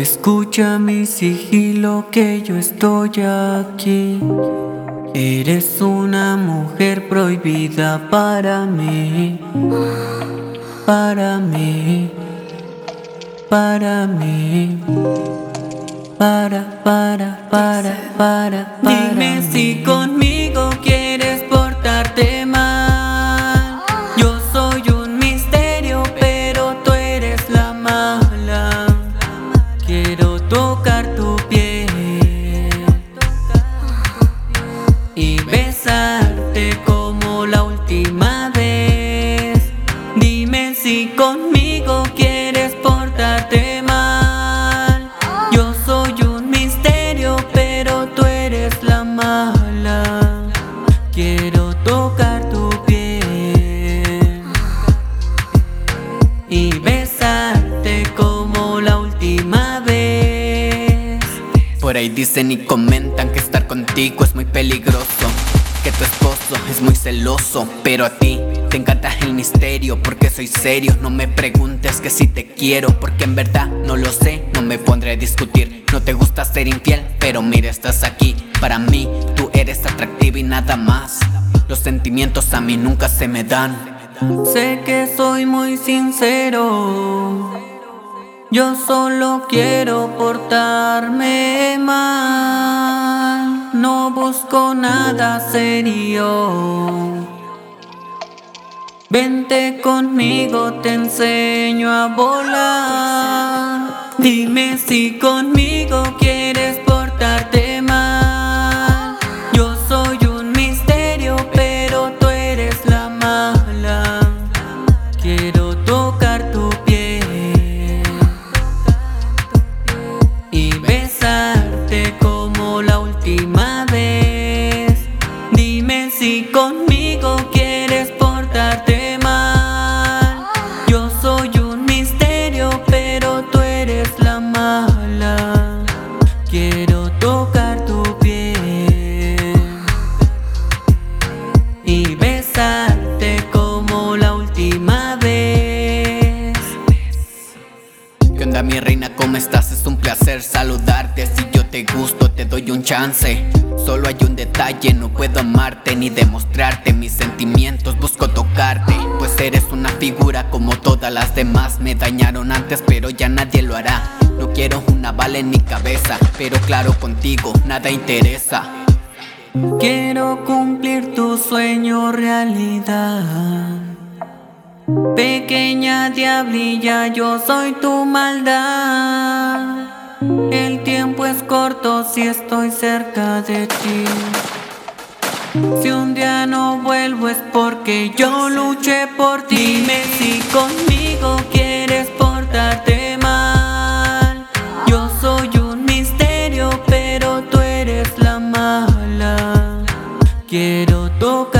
Escucha mi sigilo que yo estoy aquí. Eres una mujer prohibida para mí, para mí, para mí, para, para, para, para, para. Dime si si conmigo quieres portarte mal. Yo soy un misterio, pero tú eres la mala. Quiero tocar tu piel y besarte como la última vez. Por ahí dicen y comentan que estar contigo es muy peligroso. Que tu esposo es muy celoso, pero a ti te encanta el misterio porque soy serio. No me preguntes que si te quiero, porque en verdad no lo sé. No me pondré a discutir. No te gusta ser infiel, pero mira, estás aquí. Para mí, tú eres atractiva y nada más. Los sentimientos a mí nunca se me dan. Sé que soy muy sincero. Yo solo quiero portarme mal. No busco nada serio. Vente conmigo, te enseño a volar. Dime si conmigo quieres portarte mal. Yo soy un misterio, pero tú eres la mala. Quiero tocar tu piel y besarte como la última placer saludarte. Si yo te gusto, te doy un chance. Solo hay un detalle, no puedo amarte ni demostrarte mis sentimientos, busco tocarte. Pues eres una figura como todas las demás. Me dañaron antes, pero ya nadie lo hará. No quiero una bala en mi cabeza, pero claro, contigo nada interesa. Quiero cumplir tu sueño realidad. Pequeña diablilla, yo soy tu maldad. El tiempo es corto si estoy cerca de ti. Si un día no vuelvo es porque yo luché por ti. Dime si conmigo quieres portarte mal. Yo soy un misterio, pero tú eres la mala. Quiero tocar